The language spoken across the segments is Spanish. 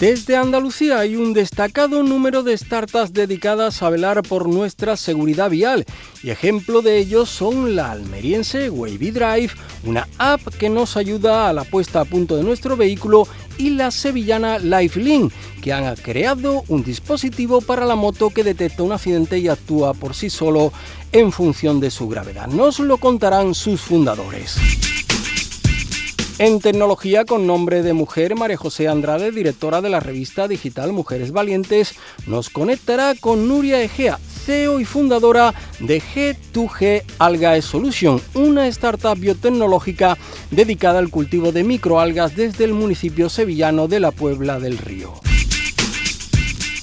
Desde Andalucía hay un destacado número de startups dedicadas a velar por nuestra seguridad vial y ejemplo de ellos son la almeriense Wavy Drive, una app que nos ayuda a la puesta a punto de nuestro vehículo y la sevillana Lifelink, que han creado un dispositivo para la moto que detecta un accidente y actúa por sí solo en función de su gravedad. Nos lo contarán sus fundadores. En tecnología con nombre de mujer, María José Andrade, directora de la revista digital Mujeres Valientes, nos conectará con Nuria Egea, CEO y fundadora de G2G Algae Solution, una startup biotecnológica dedicada al cultivo de microalgas desde el municipio sevillano de la Puebla del Río.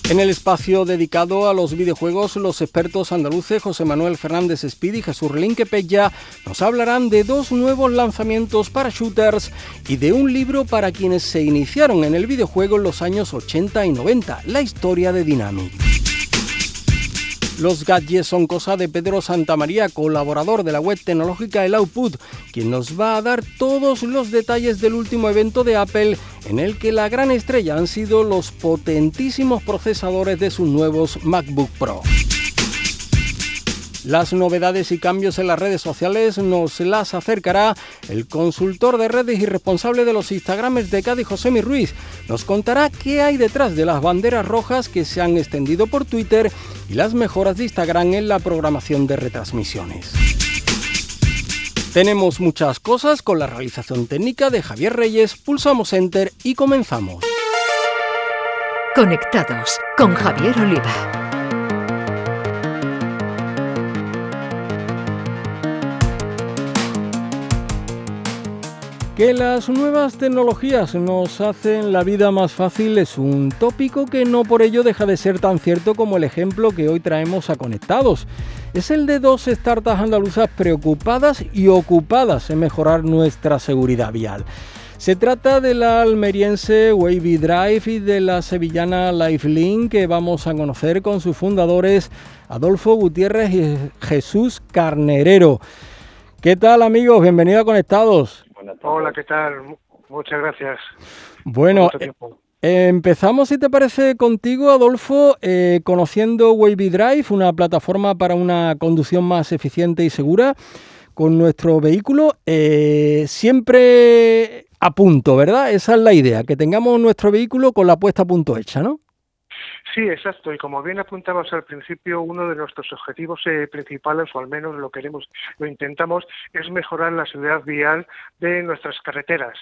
En el espacio dedicado a los videojuegos, los expertos andaluces José Manuel Fernández Speed y Jesús Linquepella nos hablarán de dos nuevos lanzamientos para shooters y de un libro para quienes se iniciaron en el videojuego en los años 80 y 90, la historia de Dynamic. Los gadgets son cosa de Pedro Santamaría, colaborador de la web tecnológica El Output, quien nos va a dar todos los detalles del último evento de Apple en el que la gran estrella han sido los potentísimos procesadores de sus nuevos MacBook Pro. Las novedades y cambios en las redes sociales nos las acercará el consultor de redes y responsable de los Instagrames de Cádiz, José Ruiz. Nos contará qué hay detrás de las banderas rojas que se han extendido por Twitter y las mejoras de Instagram en la programación de retransmisiones. Tenemos muchas cosas con la realización técnica de Javier Reyes, pulsamos Enter y comenzamos. Conectados con Javier Oliva. Que las nuevas tecnologías nos hacen la vida más fácil es un tópico que no por ello deja de ser tan cierto como el ejemplo que hoy traemos a Conectados. Es el de dos startups andaluzas preocupadas y ocupadas en mejorar nuestra seguridad vial. Se trata de la almeriense Wavy Drive y de la sevillana Lifelink que vamos a conocer con sus fundadores Adolfo Gutiérrez y Jesús Carnerero. ¿Qué tal amigos? Bienvenidos a Conectados. Hola, ¿qué tal? Muchas gracias. Bueno, eh, empezamos, si te parece, contigo, Adolfo, eh, conociendo Wavy Drive, una plataforma para una conducción más eficiente y segura con nuestro vehículo. Eh, siempre a punto, ¿verdad? Esa es la idea, que tengamos nuestro vehículo con la puesta a punto hecha, ¿no? Sí, exacto. Y como bien apuntabas al principio, uno de nuestros objetivos eh, principales, o al menos lo queremos, lo intentamos, es mejorar la seguridad vial de nuestras carreteras.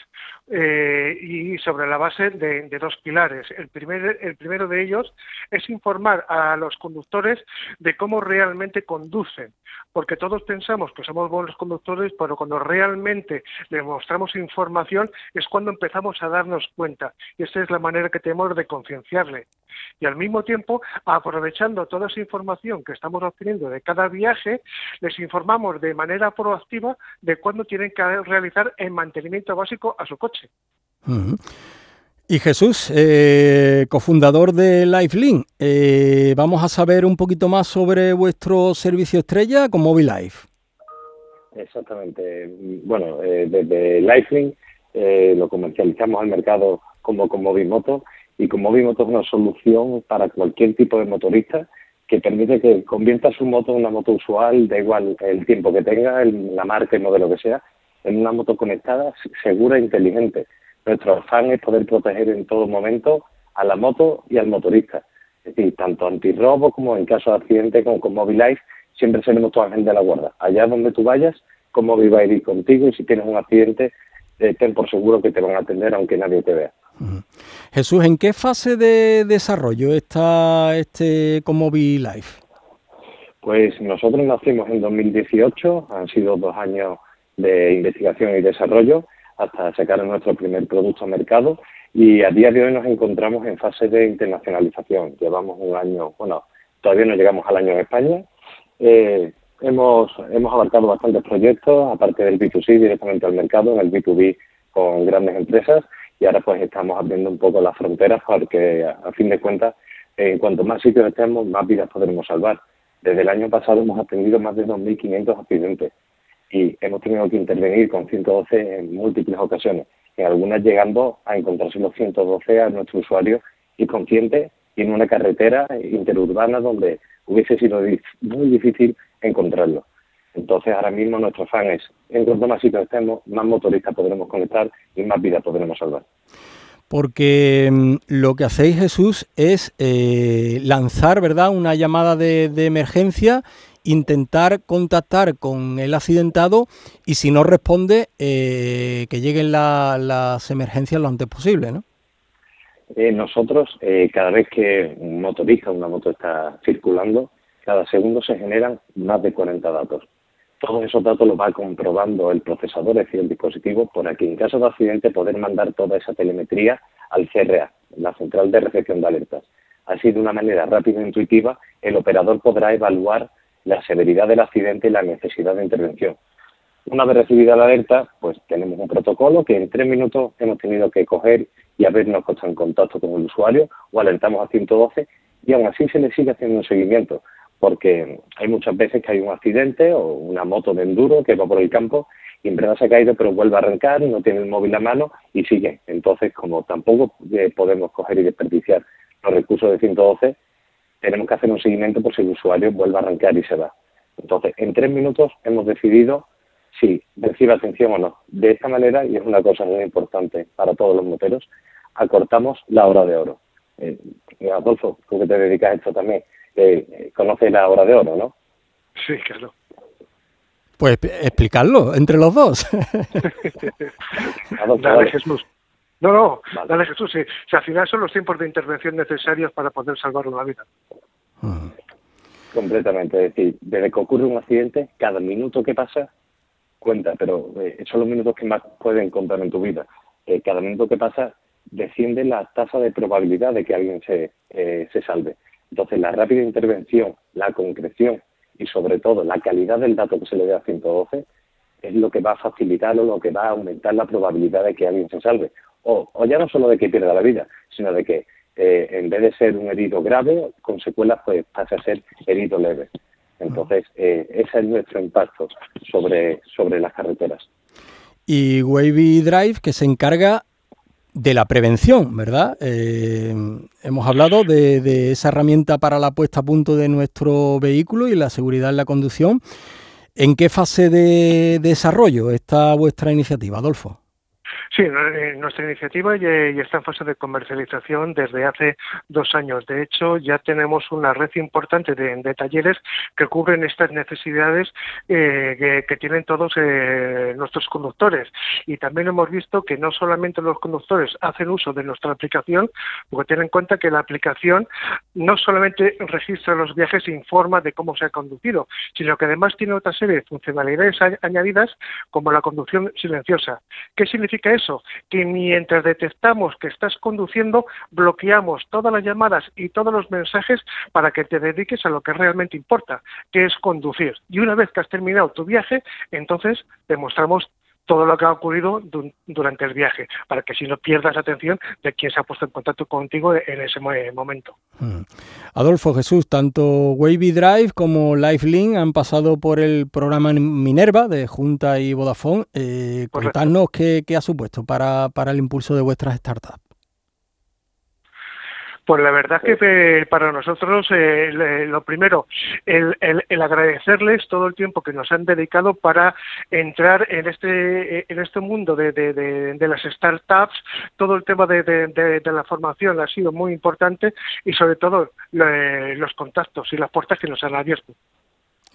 Eh, y sobre la base de, dos pilares. El, primer, el primero de ellos es informar a los conductores de cómo realmente conducen, porque todos pensamos que somos buenos conductores, pero cuando realmente le mostramos información es cuando empezamos a darnos cuenta. Y esa es la manera que tenemos de concienciarle y al mismo tiempo, aprovechando toda esa información que estamos obteniendo de cada viaje, les informamos de manera proactiva de cuándo tienen que realizar el mantenimiento básico a su coche. Y Jesús, eh, cofundador de Lifelink, eh, vamos a saber un poquito más sobre vuestro servicio estrella con Life. Exactamente. Bueno, eh, desde Lifelink eh, lo comercializamos al mercado como con Movimoto y con Movimoto es una solución para cualquier tipo de motorista que permite que convierta su moto en una moto usual, da igual el tiempo que tenga, la marca, el modelo que sea, en una moto conectada, segura e inteligente. Nuestro afán es poder proteger en todo momento a la moto y al motorista. Es decir, tanto antirrobo como en caso de accidente como con Life, siempre seremos tu agente de la guarda. Allá donde tú vayas, Mobile va a ir contigo y si tienes un accidente, eh, ten por seguro que te van a atender aunque nadie te vea. Jesús, ¿en qué fase de desarrollo está este Comobi Life? Pues nosotros nacimos en 2018, han sido dos años de investigación y desarrollo hasta sacar nuestro primer producto al mercado y a día de hoy nos encontramos en fase de internacionalización. Llevamos un año, bueno, todavía no llegamos al año en España. Eh, hemos, hemos abarcado bastantes proyectos, aparte del B2C directamente al mercado, en el B2B con grandes empresas y ahora pues estamos abriendo un poco las fronteras porque a fin de cuentas en cuanto más sitios estemos, más vidas podremos salvar. Desde el año pasado hemos atendido más de 2.500 accidentes y hemos tenido que intervenir con 112 en múltiples ocasiones, en algunas llegando a encontrarse los 112 a nuestro usuario inconsciente y en una carretera interurbana donde hubiese sido muy difícil encontrarlo. Entonces ahora mismo nuestro afán es, en cuanto más sitios estemos, más motoristas podremos conectar y más vidas podremos salvar. Porque mm, lo que hacéis Jesús es eh, lanzar, ¿verdad?, una llamada de, emergencia intentar contactar con el accidentado y si no responde, eh, que lleguen las emergencias lo antes posible, ¿no? Eh, nosotros, cada vez que un motorista, una moto está circulando, cada segundo se generan más de 40 datos todos esos datos los va comprobando el procesador, es decir, el dispositivo, para que en caso de accidente poder mandar toda esa telemetría al CRA, la central de recepción de alertas. Así, de una manera rápida e intuitiva, el operador podrá evaluar la severidad del accidente y la necesidad de intervención. Una vez recibida la alerta, pues tenemos un protocolo que en tres minutos hemos tenido que coger y habernos puesto en contacto con el usuario o alertamos a 112 y aún así se le sigue haciendo un seguimiento porque hay muchas veces que hay un accidente o una moto de enduro que va por el campo y en verdad se ha caído pero vuelve a arrancar y no tiene el móvil a mano y sigue. Entonces, como tampoco eh, podemos coger y desperdiciar los recursos de 112, tenemos que hacer un seguimiento por si el usuario vuelve a arrancar y se va. Entonces, en tres minutos hemos decidido si recibe atención o no. De esta manera, y es una cosa muy importante para todos los moteros, acortamos la hora de oro. Eh, Adolfo, tú que te dedicas a esto también, eh, conoce la hora de oro, ¿no? Sí, claro. Pues explicarlo entre los dos. dale, Jesús. No, no, dale Jesús. Sí. al final son los tiempos de intervención necesarios para poder salvar una vida. Mm. Completamente. Es decir, desde que ocurre un accidente, cada minuto que pasa cuenta, pero eh, son los minutos que más pueden contar en tu vida. Eh, cada minuto que pasa desciende la tasa de probabilidad de que alguien se, eh, se salve. Entonces, la rápida intervención, la concreción y sobre todo la calidad del dato que se le dé a 112 es lo que va a facilitar o lo que va a aumentar la probabilidad de que alguien se salve. O, ya no solo de que pierda la vida, sino de que eh, en vez de ser un herido grave, con secuelas, pues pase a ser herido leve. Entonces, eh, ese es nuestro impacto sobre, sobre las carreteras. Y Wavy Drive, que se encarga de la prevención, ¿verdad? Eh, hemos hablado de, esa herramienta para la puesta a punto de nuestro vehículo y la seguridad en la conducción. ¿En qué fase de desarrollo está vuestra iniciativa, Adolfo? Sí, eh, nuestra iniciativa ya, está en fase de comercialización desde hace dos años. De hecho, ya tenemos una red importante de, talleres que cubren estas necesidades eh, que, tienen todos eh, nuestros conductores. Y también hemos visto que no solamente los conductores hacen uso de nuestra aplicación, porque ten en cuenta que la aplicación no solamente registra los viajes e informa de cómo se ha conducido, sino que además tiene otra serie de funcionalidades añadidas como la conducción silenciosa. ¿Qué significa eso? Que mientras detectamos que estás conduciendo, bloqueamos todas las llamadas y todos los mensajes para que te dediques a lo que realmente importa, que es conducir. Y una vez que has terminado tu viaje, entonces te mostramos todo lo que ha ocurrido durante el viaje, para que si no pierdas atención de quién se ha puesto en contacto contigo en ese momento. Hmm. Adolfo Jesús, tanto Wavy Drive como Lifelink han pasado por el programa Minerva de Junta y Vodafone. Eh, contadnos qué, qué, ha supuesto para, para el impulso de vuestras startups. Pues la verdad que eh, para nosotros eh, lo primero, el, agradecerles todo el tiempo que nos han dedicado para entrar en este en este mundo de, las startups, todo el tema de, la formación ha sido muy importante y sobre todo los contactos y las puertas que nos han abierto.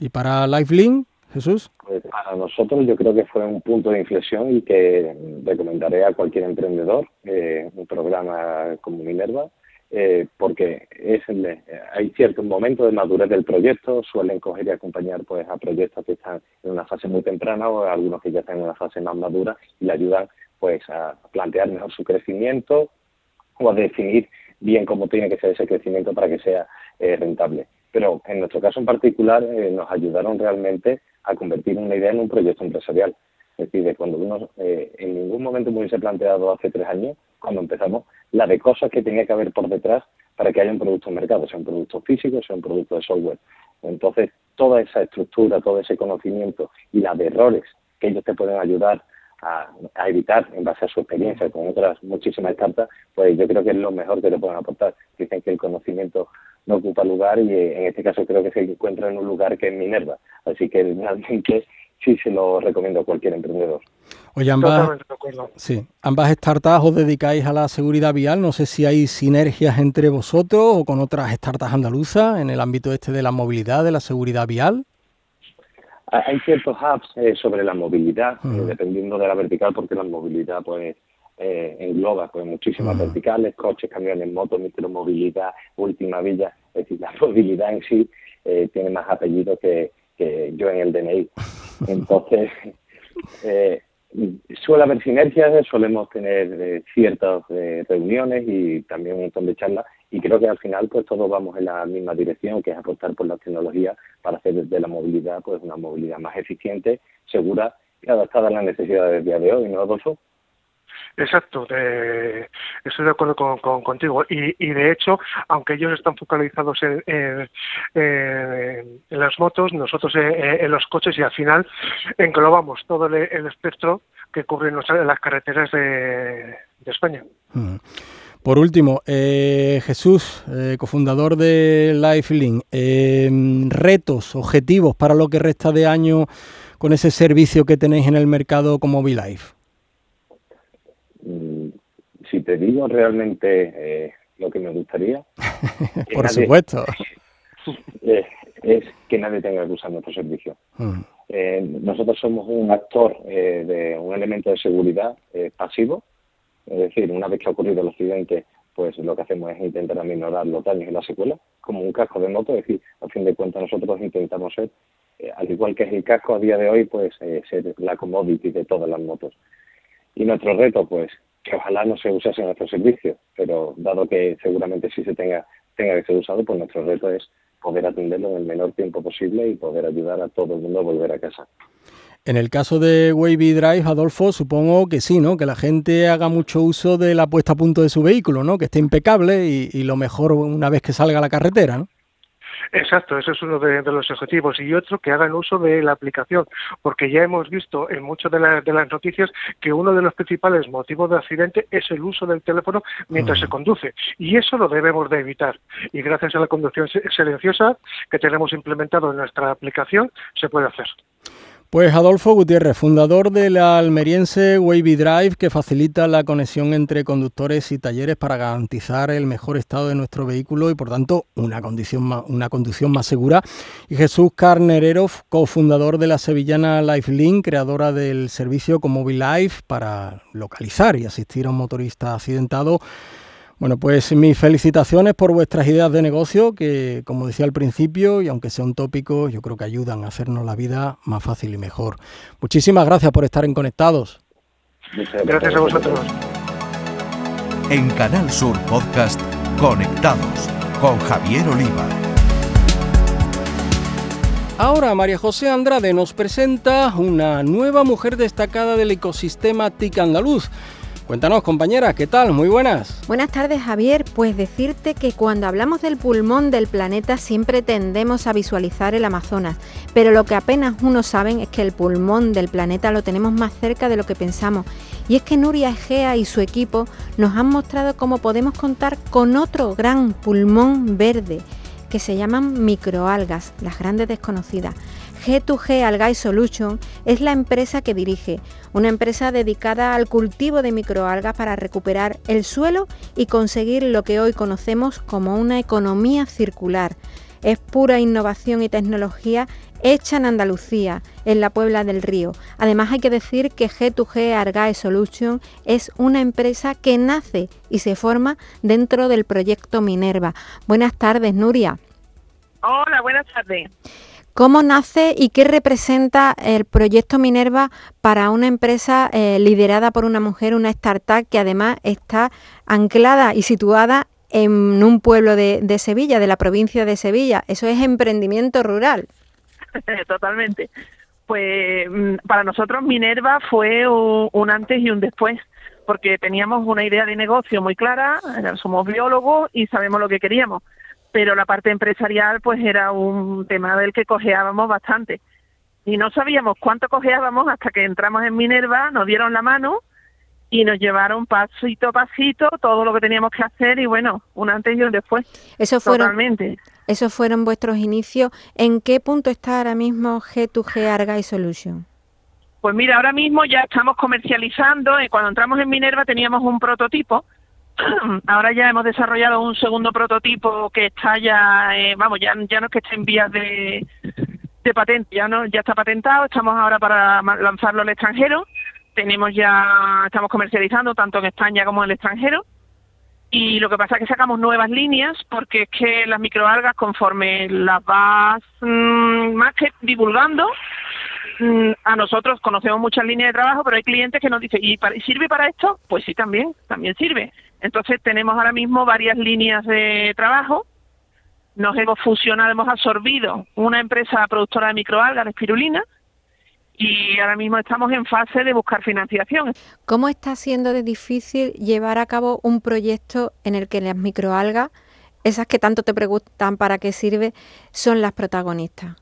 ¿Y para LifeLink? Jesús? Pues para nosotros yo creo que fue un punto de inflexión y que recomendaré a cualquier emprendedor eh, un programa como Minerva eh, porque es hay cierto momento de madurez del proyecto, suelen coger y acompañar pues a proyectos que están en una fase muy temprana o algunos que ya están en una fase más madura y le ayudan pues a plantear mejor su crecimiento o a definir bien cómo tiene que ser ese crecimiento para que sea eh, rentable. pero en nuestro caso en particular eh, nos ayudaron realmente a convertir una idea en un proyecto empresarial. Es decir, de cuando uno eh, en ningún momento me hubiese planteado hace tres años, cuando empezamos, la de cosas que tenía que haber por detrás para que haya un producto en mercado, sea un producto físico, sea un producto de software. Entonces, toda esa estructura, todo ese conocimiento y la de errores que ellos te pueden ayudar a, evitar en base a su experiencia con otras muchísimas cartas, pues yo creo que es lo mejor que te pueden aportar. Dicen que el conocimiento no ocupa lugar y eh, en este caso creo que se encuentra en un lugar que es Minerva. Así que realmente sí se lo recomiendo a cualquier emprendedor. Oye, ambas, sí, ambas startups os dedicáis a la seguridad vial. No sé si hay sinergias entre vosotros o con otras startups andaluzas en el ámbito este de la movilidad, de la seguridad vial. Hay ciertos hubs eh, sobre la movilidad, eh, dependiendo de la vertical, porque la movilidad pues eh, engloba pues muchísimas verticales, coches, camiones, motos, micromovilidad, última villa. Es decir, la movilidad en sí tiene más apellidos que, que yo en el DNI. Entonces, eh, suele haber sinergias, solemos tener eh, ciertas eh, reuniones y también un montón de charlas y creo que al final pues todos vamos en la misma dirección, que es apostar por la tecnología para hacer de la movilidad pues una movilidad más eficiente, segura y adaptada a las necesidades del día de hoy, ¿no, Adolfo? Exacto, estoy de acuerdo con, contigo. Y, y, de hecho, aunque ellos están focalizados en, las motos, nosotros en, los coches y al final englobamos todo el, espectro que cubre las carreteras de, España. Mm. Por último, eh, Jesús, eh, cofundador de Lifelink, eh, retos, objetivos para lo que resta de año con ese servicio que tenéis en el mercado como VLife. Si te digo realmente eh, lo que me gustaría. Por supuesto. Eh, es que nadie tenga que usar nuestro servicio. Mm. Eh, nosotros somos un actor de un elemento de seguridad pasivo, es decir, una vez que ha ocurrido el accidente, pues lo que hacemos es intentar aminorar los daños y las secuelas, como un casco de moto, es decir, a fin de cuentas nosotros intentamos ser, al igual que es el casco a día de hoy, pues ser la commodity de todas las motos. Y nuestro reto, pues, que ojalá no se usase en nuestro servicio, pero dado que seguramente sí se tenga, tenga que ser usado, pues nuestro reto es poder atenderlo en el menor tiempo posible y poder ayudar a todo el mundo a volver a casa. En el caso de Wavy Drive, Adolfo, supongo que sí, ¿no? Que la gente haga mucho uso de la puesta a punto de su vehículo, ¿no? Que esté impecable y, lo mejor una vez que salga a la carretera, ¿no? Exacto, ese es uno de, los objetivos. Y otro, que hagan uso de la aplicación, porque ya hemos visto en muchas de, las noticias que uno de los principales motivos de accidente es el uso del teléfono mientras se conduce. Y eso lo debemos de evitar. Y gracias a la conducción silenciosa que tenemos implementado en nuestra aplicación, se puede hacer. Pues Adolfo Gutiérrez, fundador de la almeriense Wavy Drive, que facilita la conexión entre conductores y talleres para garantizar el mejor estado de nuestro vehículo y, por tanto, una, condición más, una conducción más segura. Y Jesús Carnerero, cofundador de la sevillana Lifelink, creadora del servicio Mobile Life para localizar y asistir a un motorista accidentado bueno, pues mis felicitaciones por vuestras ideas de negocio que, como decía al principio, y aunque sea un tópico, yo creo que ayudan a hacernos la vida más fácil y mejor. Muchísimas gracias por estar en Conectados. Gracias a vosotros. En Canal Sur Podcast, Conectados, con Javier Oliva. Ahora María José Andrade nos presenta una nueva mujer destacada del ecosistema TIC andaluz. Cuéntanos, compañera, ¿qué tal? Muy buenas. Buenas tardes, Javier. Pues decirte que cuando hablamos del pulmón del planeta siempre tendemos a visualizar el Amazonas, pero lo que apenas uno saben es que el pulmón del planeta lo tenemos más cerca de lo que pensamos. Y es que Nuria Egea y su equipo nos han mostrado cómo podemos contar con otro gran pulmón verde que se llaman microalgas, las grandes desconocidas. G2G Algae Solution es la empresa que dirige, una empresa dedicada al cultivo de microalgas para recuperar el suelo y conseguir lo que hoy conocemos como una economía circular. Es pura innovación y tecnología hecha en Andalucía, en la Puebla del Río. Además hay que decir que G2G Algae Solution es una empresa que nace y se forma dentro del proyecto Minerva. Buenas tardes, Nuria. Hola, buenas tardes. ¿Cómo nace y qué representa el proyecto Minerva para una empresa eh, liderada por una mujer, una startup que además está anclada y situada en un pueblo de, Sevilla, de la provincia de Sevilla. Eso es emprendimiento rural. Totalmente. Pues mm, para nosotros Minerva fue un, antes y un después, porque teníamos una idea de negocio muy clara, eh, somos biólogos y sabemos lo que queríamos, pero la parte empresarial pues era un tema del que cojeábamos bastante. Y no sabíamos cuánto cojeábamos hasta que entramos en Minerva, nos dieron la mano y nos llevaron pasito a pasito todo lo que teníamos que hacer y bueno, un antes y un después. Eso fueron, Totalmente. Esos fueron vuestros inicios. ¿En qué punto está ahora mismo G2G Argay Solution? Pues mira, ahora mismo ya estamos comercializando. Eh, cuando entramos en Minerva teníamos un prototipo. ahora ya hemos desarrollado un segundo prototipo que está ya, eh, vamos, ya, ya no es que esté en vías de, patente, ya no, ya está patentado. Estamos ahora para lanzarlo al extranjero tenemos ya, estamos comercializando tanto en España como en el extranjero. Y lo que pasa es que sacamos nuevas líneas porque es que las microalgas, conforme las vas mm, más que divulgando, mm, a nosotros conocemos muchas líneas de trabajo, pero hay clientes que nos dicen, ¿y, sirve para esto? Pues sí, también, también sirve. Entonces tenemos ahora mismo varias líneas de trabajo. Nos hemos fusionado, hemos absorbido una empresa productora de microalgas, de espirulina, y ahora mismo estamos en fase de buscar financiación. ¿Cómo está siendo de difícil llevar a cabo un proyecto en el que las microalgas, esas que tanto te preguntan para qué sirve, son las protagonistas?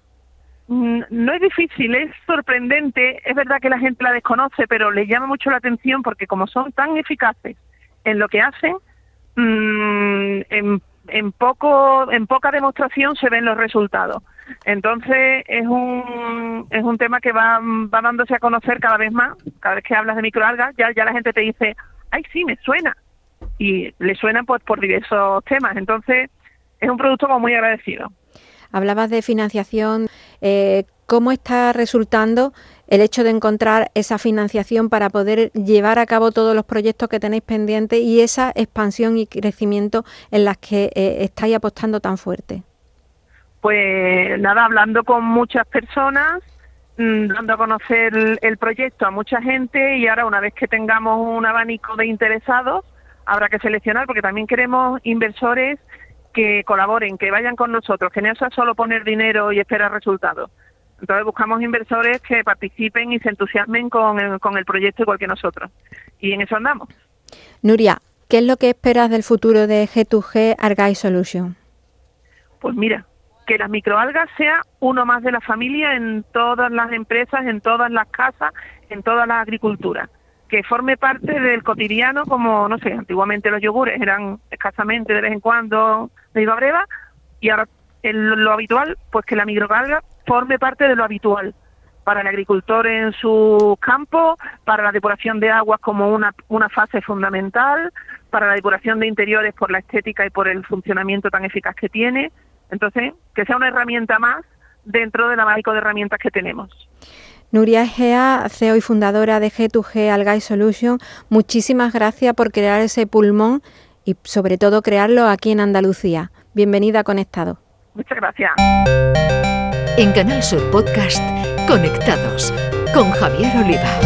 Mm, no es difícil, es sorprendente. Es verdad que la gente la desconoce, pero le llama mucho la atención porque como son tan eficaces en lo que hacen, mm, en, en, poco, en poca demostración se ven los resultados. Entonces es un, es un tema que va, va dándose a conocer cada vez más. Cada vez que hablas de microalgas, ya, ya la gente te dice, ay, sí, me suena. Y le suena pues por diversos temas. Entonces es un producto como muy agradecido. Hablabas de financiación. Eh, ¿Cómo está resultando el hecho de encontrar esa financiación para poder llevar a cabo todos los proyectos que tenéis pendientes y esa expansión y crecimiento en las que eh, estáis apostando tan fuerte? Pues nada, hablando con muchas personas, mm, dando a conocer el, proyecto a mucha gente y ahora una vez que tengamos un abanico de interesados, habrá que seleccionar porque también queremos inversores que colaboren, que vayan con nosotros, que no sea solo poner dinero y esperar resultados. Entonces buscamos inversores que participen y se entusiasmen con el, con el proyecto igual que nosotros. Y en eso andamos. Nuria, ¿qué es lo que esperas del futuro de G2G Argay Solution? Pues mira, que las microalgas sea uno más de la familia en todas las empresas, en todas las casas, en toda la agricultura, que forme parte del cotidiano como, no sé, antiguamente los yogures eran escasamente de vez en cuando de iba breva y ahora lo habitual, pues que la microalga forme parte de lo habitual para el agricultor en su campo, para la depuración de aguas como una, una fase fundamental, para la depuración de interiores por la estética y por el funcionamiento tan eficaz que tiene, entonces, que sea una herramienta más dentro del abanico de herramientas que tenemos. Nuria Egea, CEO y fundadora de G2G Algae Solution, muchísimas gracias por crear ese pulmón y sobre todo crearlo aquí en Andalucía. Bienvenida a Conectado. Muchas gracias. En Canal Sur Podcast, Conectados con Javier Oliva.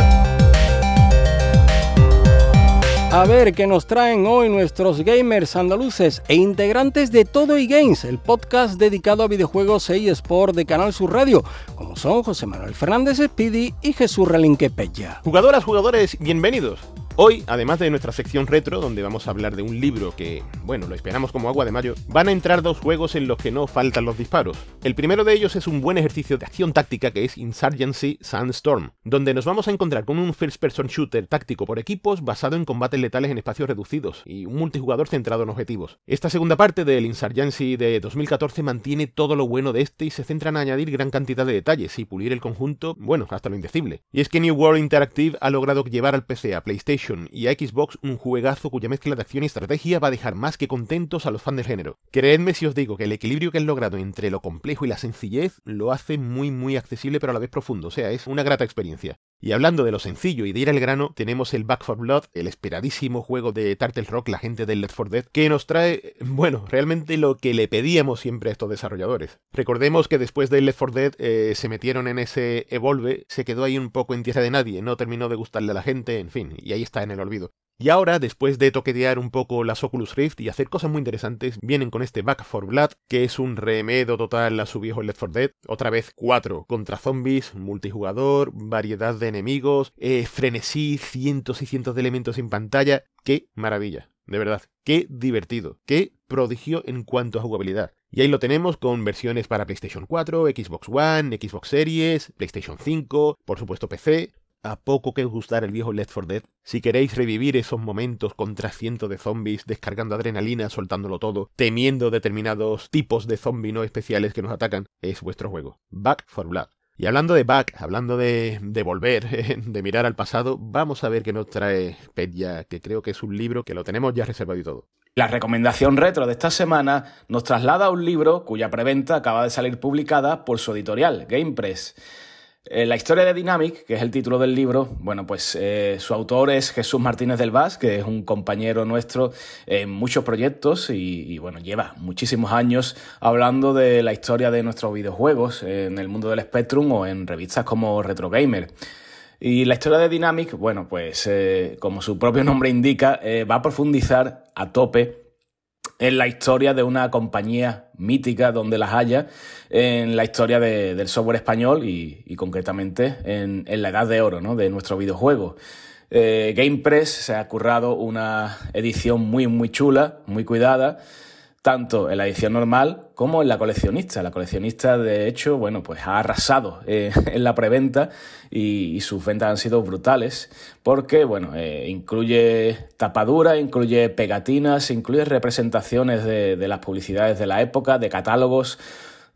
A ver qué nos traen hoy nuestros gamers andaluces e integrantes de Todo y Games, el podcast dedicado a videojuegos e eSport de Canal Sur Radio, como son José Manuel Fernández Speedy y Jesús Relinque Pella. Jugadoras, jugadores, bienvenidos. Hoy, además de nuestra sección retro, donde vamos a hablar de un libro que, bueno, lo esperamos como agua de mayo, van a entrar dos juegos en los que no faltan los disparos. El primero de ellos es un buen ejercicio de acción táctica que es Insurgency Sandstorm, donde nos vamos a encontrar con un first-person shooter táctico por equipos basado en combates letales en espacios reducidos y un multijugador centrado en objetivos. Esta segunda parte del Insurgency de 2014 mantiene todo lo bueno de este y se centra en añadir gran cantidad de detalles y pulir el conjunto, bueno, hasta lo indecible. Y es que New World Interactive ha logrado llevar al PC, a PlayStation, y a Xbox un juegazo cuya mezcla de acción y estrategia va a dejar más que contentos a los fans del género. Creedme si os digo que el equilibrio que han logrado entre lo complejo y la sencillez lo hace muy muy accesible pero a la vez profundo, o sea, es una grata experiencia. Y hablando de lo sencillo y de ir al grano, tenemos el Back for Blood, el esperadísimo juego de Turtle Rock, la gente del Left 4 Dead, que nos trae, bueno, realmente lo que le pedíamos siempre a estos desarrolladores. Recordemos que después del Left 4 Dead eh, se metieron en ese Evolve, se quedó ahí un poco en tierra de nadie, no terminó de gustarle a la gente, en fin, y ahí está en el olvido. Y ahora, después de toquetear un poco las Oculus Rift y hacer cosas muy interesantes, vienen con este Back for Blood, que es un remedo total a su viejo Left 4 Dead. Otra vez cuatro contra zombies, multijugador, variedad de enemigos, eh, frenesí, cientos y cientos de elementos en pantalla. ¡Qué maravilla! De verdad, qué divertido, qué prodigio en cuanto a jugabilidad. Y ahí lo tenemos con versiones para PlayStation 4, Xbox One, Xbox Series, PlayStation 5, por supuesto PC, a poco que os el viejo Left 4 Dead, si queréis revivir esos momentos contra cientos de zombies, descargando adrenalina, soltándolo todo, temiendo determinados tipos de zombies no especiales que nos atacan, es vuestro juego. Back for Blood. Y hablando de back, hablando de, de volver, de mirar al pasado, vamos a ver qué nos trae Petya, que creo que es un libro que lo tenemos ya reservado y todo. La recomendación retro de esta semana nos traslada a un libro cuya preventa acaba de salir publicada por su editorial, GamePress. Eh, la historia de Dynamic, que es el título del libro, bueno, pues eh, su autor es Jesús Martínez del Vaz, que es un compañero nuestro en muchos proyectos y, bueno, lleva muchísimos años hablando de la historia de nuestros videojuegos en el mundo del Spectrum o en revistas como Retro Gamer. Y la historia de Dynamic, bueno, pues eh, como su propio nombre indica, va a profundizar a tope en la historia de una compañía mítica donde las haya, en la historia del software español y, concretamente en, la edad de oro ¿no? de nuestro videojuego. Eh, GamePress se ha currado una edición muy, muy chula, muy cuidada, tanto en la edición normal como en la coleccionista. La coleccionista, de hecho, bueno, pues ha arrasado eh, en la preventa y, sus ventas han sido brutales porque, bueno, eh, incluye tapadura, incluye pegatinas, incluye representaciones de, las publicidades de la época, de catálogos,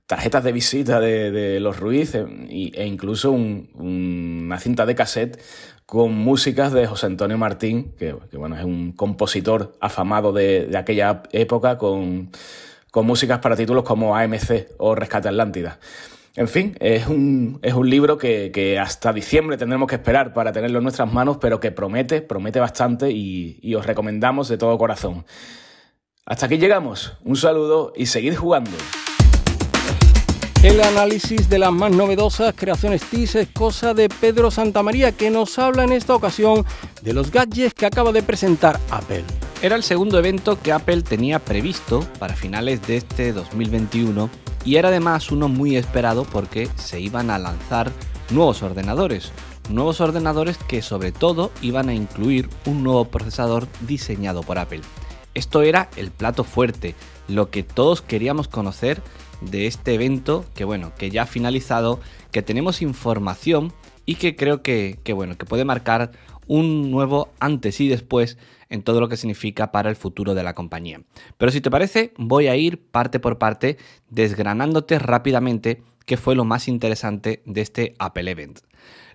tarjetas de visita de, los Ruiz e, e incluso una cinta de cassette con músicas de José Antonio Martín, que, bueno, es un compositor afamado de, aquella época, con, músicas para títulos como AMC o Rescate Atlántida. En fin, es un, es un libro que, hasta diciembre tendremos que esperar para tenerlo en nuestras manos, pero que promete, promete bastante y, y os recomendamos de todo corazón. Hasta aquí llegamos. Un saludo y seguid jugando. El análisis de las más novedosas creaciones TIS es cosa de Pedro Santamaría, que nos habla en esta ocasión de los gadgets que acaba de presentar Apple. Era el segundo evento que Apple tenía previsto para finales de este 2021 y era además uno muy esperado porque se iban a lanzar nuevos ordenadores. Nuevos ordenadores que sobre todo iban a incluir un nuevo procesador diseñado por Apple. Esto era el plato fuerte, lo que todos queríamos conocer de este evento que bueno, que ya ha finalizado, que tenemos información y que creo que, bueno, que puede marcar un nuevo antes y después en todo lo que significa para el futuro de la compañía. Pero si te parece, voy a ir parte por parte desgranándote rápidamente qué fue lo más interesante de este Apple Event.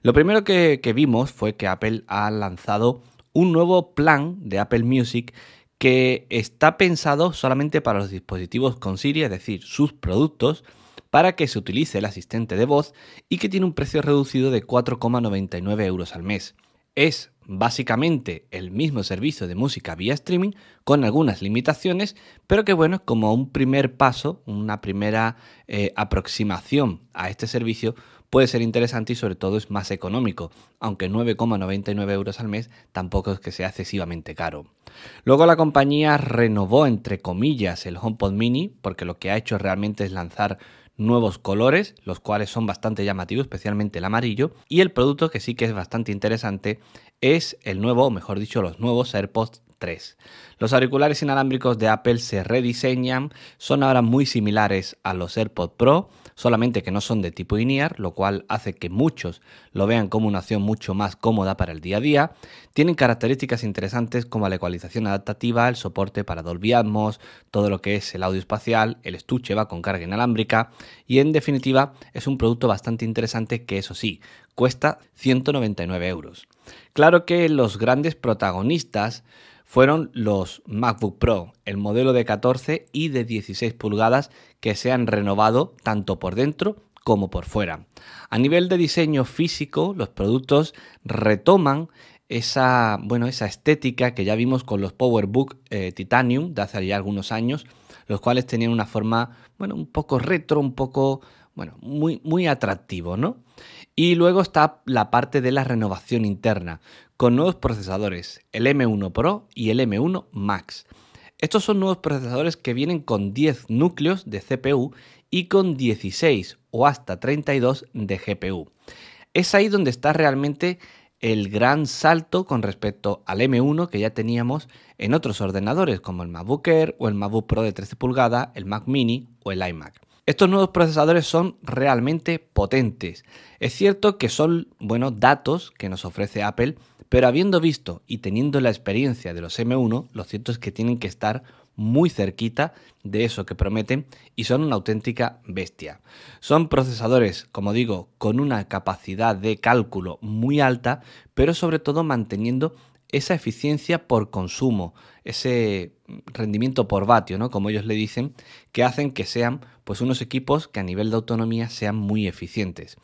Lo primero que, que vimos fue que Apple ha lanzado un nuevo plan de Apple Music que está pensado solamente para los dispositivos con Siri, es decir, sus productos, para que se utilice el asistente de voz y que tiene un precio reducido de 4,99 euros al mes. Es básicamente el mismo servicio de música vía streaming con algunas limitaciones, pero que bueno, como un primer paso, una primera eh, aproximación a este servicio, puede ser interesante y sobre todo es más económico, aunque 9,99 euros al mes tampoco es que sea excesivamente caro. Luego la compañía renovó entre comillas el HomePod mini porque lo que ha hecho realmente es lanzar nuevos colores, los cuales son bastante llamativos, especialmente el amarillo, y el producto que sí que es bastante interesante es el nuevo, o mejor dicho, los nuevos AirPods 3. Los auriculares inalámbricos de Apple se rediseñan, son ahora muy similares a los AirPods Pro, solamente que no son de tipo INEAR, lo cual hace que muchos lo vean como una opción mucho más cómoda para el día a día. Tienen características interesantes como la ecualización adaptativa, el soporte para Dolby Atmos, todo lo que es el audio espacial, el estuche va con carga inalámbrica y en definitiva es un producto bastante interesante que eso sí, cuesta 199 euros. Claro que los grandes protagonistas fueron los MacBook Pro, el modelo de 14 y de 16 pulgadas que se han renovado tanto por dentro como por fuera. A nivel de diseño físico, los productos retoman esa, bueno, esa estética que ya vimos con los PowerBook eh, Titanium de hace ya algunos años, los cuales tenían una forma, bueno, un poco retro, un poco, bueno, muy, muy atractivo, ¿no? Y luego está la parte de la renovación interna, con nuevos procesadores, el M1 Pro y el M1 Max. Estos son nuevos procesadores que vienen con 10 núcleos de CPU y con 16 o hasta 32 de GPU. Es ahí donde está realmente el gran salto con respecto al M1 que ya teníamos en otros ordenadores como el MacBook Air o el MacBook Pro de 13 pulgadas, el Mac Mini o el iMac. Estos nuevos procesadores son realmente potentes. Es cierto que son buenos datos que nos ofrece Apple, pero habiendo visto y teniendo la experiencia de los M1, lo cierto es que tienen que estar muy cerquita de eso que prometen y son una auténtica bestia. Son procesadores, como digo, con una capacidad de cálculo muy alta, pero sobre todo manteniendo esa eficiencia por consumo, ese rendimiento por vatio, ¿no? Como ellos le dicen, que hacen que sean pues unos equipos que a nivel de autonomía sean muy eficientes.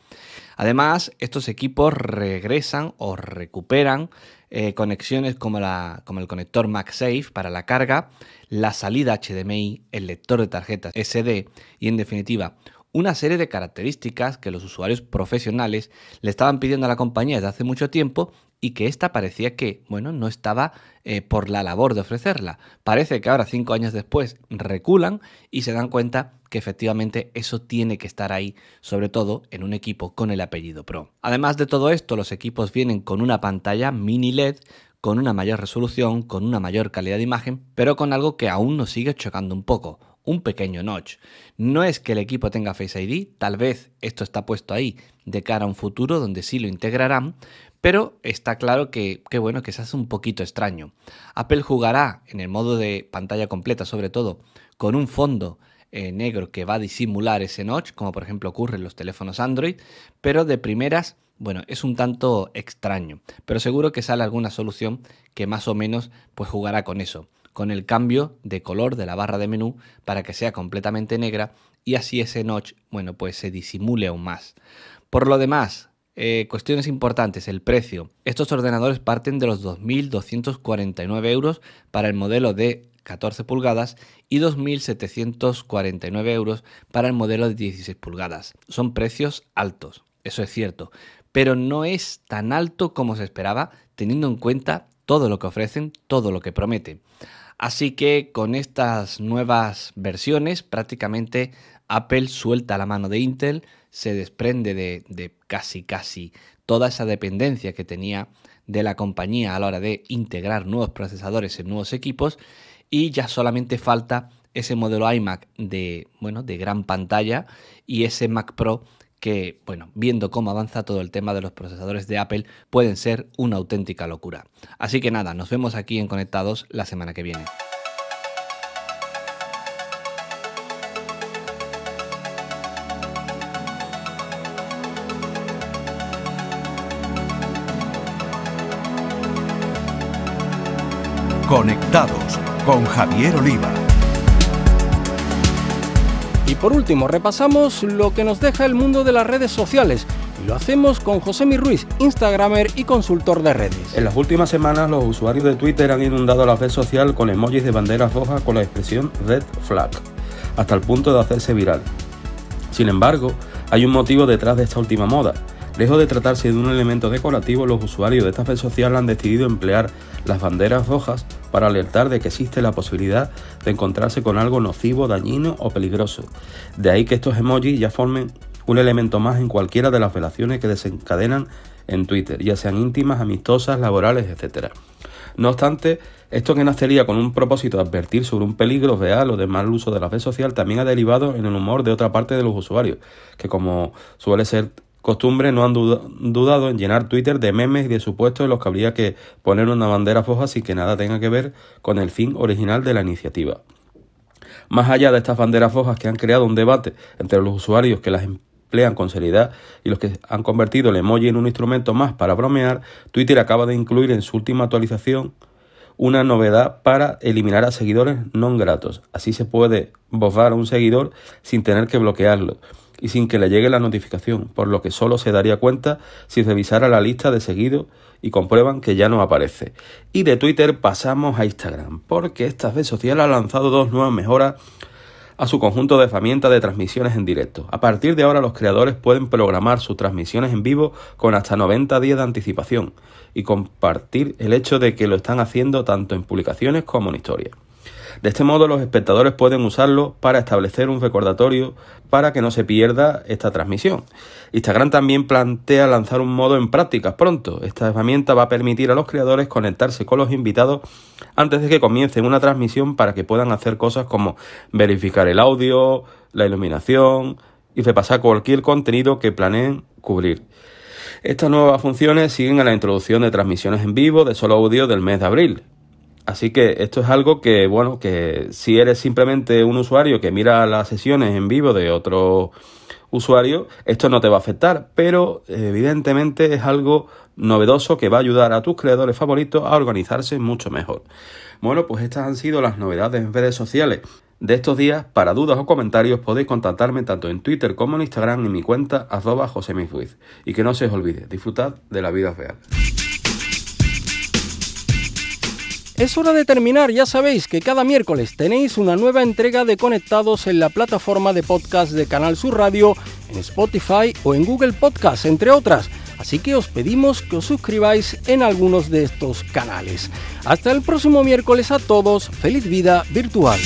Además, estos equipos regresan o recuperan eh, conexiones como, la, como el conector MagSafe para la carga, la salida HDMI, el lector de tarjetas SD y en definitiva una serie de características que los usuarios profesionales le estaban pidiendo a la compañía desde hace mucho tiempo y que esta parecía que, bueno, no estaba eh, por la labor de ofrecerla. Parece que ahora, cinco años después, reculan y se dan cuenta que efectivamente eso tiene que estar ahí, sobre todo en un equipo con el apellido Pro. Además de todo esto, los equipos vienen con una pantalla mini LED con una mayor resolución, con una mayor calidad de imagen, pero con algo que aún nos sigue chocando un poco, un pequeño notch. No es que el equipo tenga Face ID, tal vez esto está puesto ahí de cara a un futuro donde sí lo integrarán, pero está claro que, bueno, que se hace un poquito extraño. Apple jugará en el modo de pantalla completa, sobre todo, con un fondo eh, negro que va a disimular ese notch, como por ejemplo ocurre en los teléfonos Android, pero de primeras, bueno, es un tanto extraño. Pero seguro que sale alguna solución que más o menos pues jugará con eso, con el cambio de color de la barra de menú para que sea completamente negra y así ese notch, bueno, pues se disimule aún más. Por lo demás, eh, cuestiones importantes, el precio. Estos ordenadores parten de los 2.249 euros para el modelo de 14 pulgadas y 2.749 euros para el modelo de 16 pulgadas. Son precios altos, eso es cierto, pero no es tan alto como se esperaba teniendo en cuenta todo lo que ofrecen, todo lo que prometen. Así que con estas nuevas versiones prácticamente Apple suelta la mano de Intel, se desprende de, casi casi toda esa dependencia que tenía de la compañía a la hora de integrar nuevos procesadores en nuevos equipos y ya solamente falta ese modelo iMac de, bueno, de gran pantalla y ese Mac Pro que, bueno, viendo cómo avanza todo el tema de los procesadores de Apple, pueden ser una auténtica locura. Así que nada, nos vemos aquí en Conectados la semana que viene. Conectados con Javier Oliva. Y por último, repasamos lo que nos deja el mundo de las redes sociales. Y lo hacemos con José Mi Ruiz, Instagramer y consultor de redes. En las últimas semanas, los usuarios de Twitter han inundado la red social con emojis de banderas rojas con la expresión Red Flag, hasta el punto de hacerse viral. Sin embargo, hay un motivo detrás de esta última moda Lejos de tratarse de un elemento decorativo, los usuarios de esta red social han decidido emplear las banderas rojas para alertar de que existe la posibilidad de encontrarse con algo nocivo, dañino o peligroso. De ahí que estos emojis ya formen un elemento más en cualquiera de las relaciones que desencadenan en Twitter, ya sean íntimas, amistosas, laborales, etc. No obstante, esto que nacería con un propósito de advertir sobre un peligro real o de mal uso de la red social también ha derivado en el humor de otra parte de los usuarios, que como suele ser costumbre no han dudado en llenar Twitter de memes y de supuestos en los que habría que poner una bandera foja sin que nada tenga que ver con el fin original de la iniciativa. Más allá de estas banderas fojas que han creado un debate entre los usuarios que las emplean con seriedad y los que han convertido el emoji en un instrumento más para bromear, Twitter acaba de incluir en su última actualización una novedad para eliminar a seguidores no gratos. Así se puede borrar a un seguidor sin tener que bloquearlo y sin que le llegue la notificación, por lo que solo se daría cuenta si revisara la lista de seguidos y comprueban que ya no aparece. Y de Twitter pasamos a Instagram, porque esta red social ha lanzado dos nuevas mejoras a su conjunto de herramientas de transmisiones en directo. A partir de ahora los creadores pueden programar sus transmisiones en vivo con hasta 90 días de anticipación y compartir el hecho de que lo están haciendo tanto en publicaciones como en historias. De este modo los espectadores pueden usarlo para establecer un recordatorio para que no se pierda esta transmisión. Instagram también plantea lanzar un modo en prácticas pronto. Esta herramienta va a permitir a los creadores conectarse con los invitados antes de que comiencen una transmisión para que puedan hacer cosas como verificar el audio, la iluminación y repasar cualquier contenido que planeen cubrir. Estas nuevas funciones siguen a la introducción de transmisiones en vivo de solo audio del mes de abril. Así que esto es algo que, bueno, que si eres simplemente un usuario que mira las sesiones en vivo de otro usuario, esto no te va a afectar, pero evidentemente es algo novedoso que va a ayudar a tus creadores favoritos a organizarse mucho mejor. Bueno, pues estas han sido las novedades en redes sociales de estos días. Para dudas o comentarios podéis contactarme tanto en Twitter como en Instagram en mi cuenta arroba Y que no se os olvide, disfrutad de la vida real. Es hora de terminar, ya sabéis que cada miércoles tenéis una nueva entrega de Conectados en la plataforma de podcast de Canal Sur Radio, en Spotify o en Google Podcast, entre otras. Así que os pedimos que os suscribáis en algunos de estos canales. Hasta el próximo miércoles a todos, feliz vida virtual.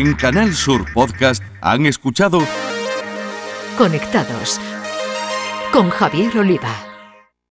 En Canal Sur Podcast han escuchado Conectados con Javier Oliva.